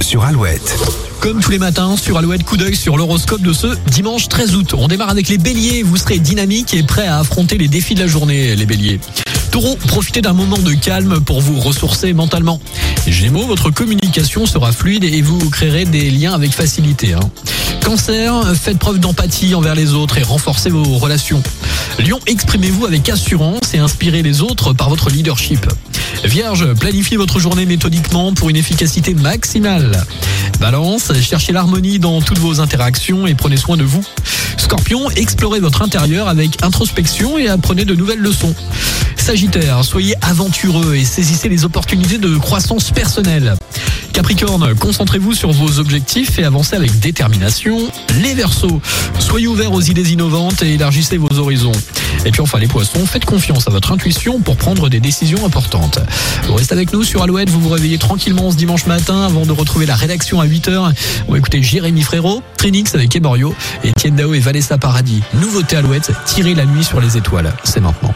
Sur Alouette. Comme tous les matins sur Alouette, coup d'œil sur l'horoscope de ce dimanche 13 août. On démarre avec les béliers. Vous serez dynamique et prêt à affronter les défis de la journée, les béliers. Taureau, profitez d'un moment de calme pour vous ressourcer mentalement. Gémeaux, votre communication sera fluide et vous créerez des liens avec facilité. hein. Cancer, faites preuve d'empathie envers les autres et renforcez vos relations. Lion, exprimez-vous avec assurance et inspirez les autres par votre leadership. Vierge, planifiez votre journée méthodiquement pour une efficacité maximale. Balance, cherchez l'harmonie dans toutes vos interactions et prenez soin de vous. Scorpion, explorez votre intérieur avec introspection et apprenez de nouvelles leçons. Sagittaire, soyez aventureux et saisissez les opportunités de croissance personnelle. Capricorne, concentrez-vous sur vos objectifs et avancez avec détermination. Les Verseaux, soyez ouverts aux idées innovantes et élargissez vos horizons. Et puis enfin les Poissons, faites confiance à votre intuition pour prendre des décisions importantes. Vous restez avec nous sur Alouette, vous vous réveillez tranquillement ce dimanche matin avant de retrouver la rédaction à 8h. On va écouter Jérémy Frérot, Trinix avec Eborio, et Etienne Dao et Vanessa Paradis. Nouveauté Alouette, tirer la nuit sur les étoiles. C'est maintenant.